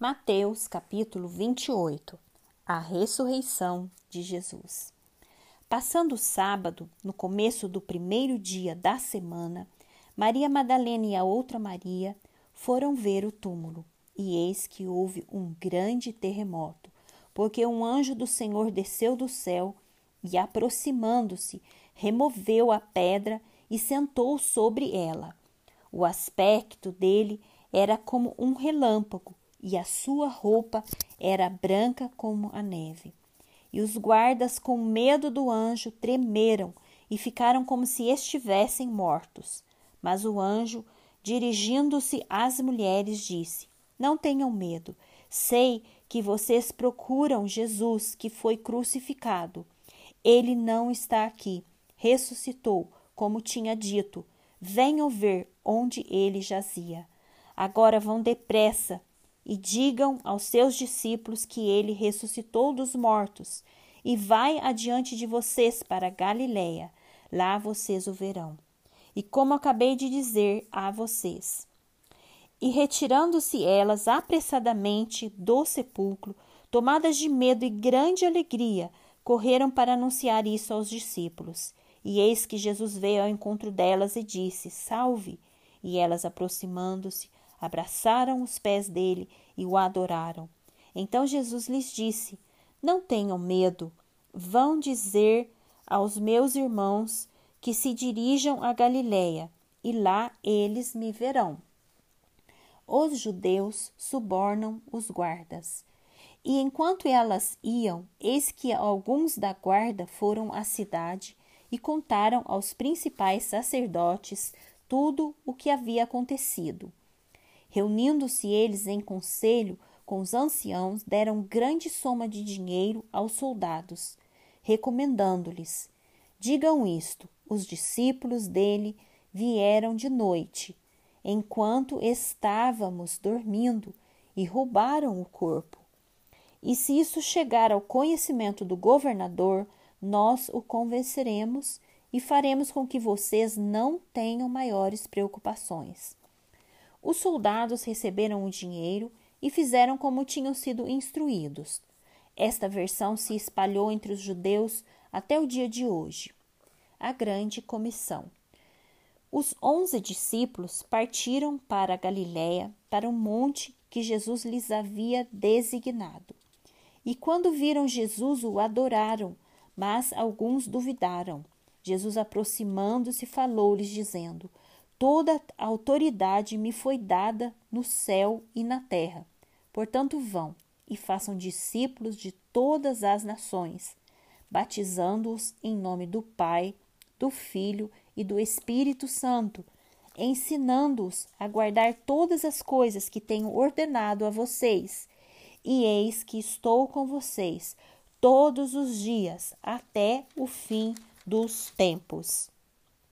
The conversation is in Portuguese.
Mateus capítulo 28 A ressurreição de Jesus. Passando o sábado, no começo do primeiro dia da semana, Maria Madalena e a outra Maria foram ver o túmulo, e eis que houve um grande terremoto, porque um anjo do Senhor desceu do céu e, aproximando-se, removeu a pedra e sentou sobre ela. O aspecto dele era como um relâmpago e a sua roupa era branca como a neve. E os guardas, com medo do anjo, tremeram e ficaram como se estivessem mortos. Mas o anjo, dirigindo-se às mulheres, disse: Não tenham medo. Sei que vocês procuram Jesus, que foi crucificado. Ele não está aqui. Ressuscitou, como tinha dito. Venham ver onde ele jazia. Agora vão depressa e digam aos seus discípulos que ele ressuscitou dos mortos e vai adiante de vocês para Galiléia. Lá vocês o verão. E como acabei de dizer a vocês. E retirando-se elas apressadamente do sepulcro, tomadas de medo e grande alegria, correram para anunciar isso aos discípulos. E eis que Jesus veio ao encontro delas e disse: Salve! E elas, aproximando-se, abraçaram os pés dele e o adoraram. Então Jesus lhes disse: Não tenham medo, vão dizer aos meus irmãos que se dirijam a Galiléia, e lá eles me verão. Os judeus subornam os guardas. E enquanto elas iam, eis que alguns da guarda foram à cidade e contaram aos principais sacerdotes tudo o que havia acontecido. Reunindo-se eles em conselho com os anciãos, deram grande soma de dinheiro aos soldados, recomendando-lhes: Digam isto: os discípulos dele vieram de noite, enquanto estávamos dormindo, e roubaram o corpo. E se isso chegar ao conhecimento do governador, nós o convenceremos e faremos com que vocês não tenham maiores preocupações. Os soldados receberam o dinheiro e fizeram como tinham sido instruídos. Esta versão se espalhou entre os judeus até o dia de hoje. A Grande Comissão. Os onze discípulos partiram para a Galiléia, para o monte que Jesus lhes havia designado. E quando viram Jesus, o adoraram, mas alguns duvidaram. Jesus, aproximando-se, falou-lhes, dizendo: Toda autoridade me foi dada no céu e na terra. Portanto, vão e façam discípulos de todas as nações, batizando-os em nome do Pai, do Filho e do Espírito Santo, ensinando-os a guardar todas as coisas que tenho ordenado a vocês. E eis que estou com vocês todos os dias até o fim dos tempos.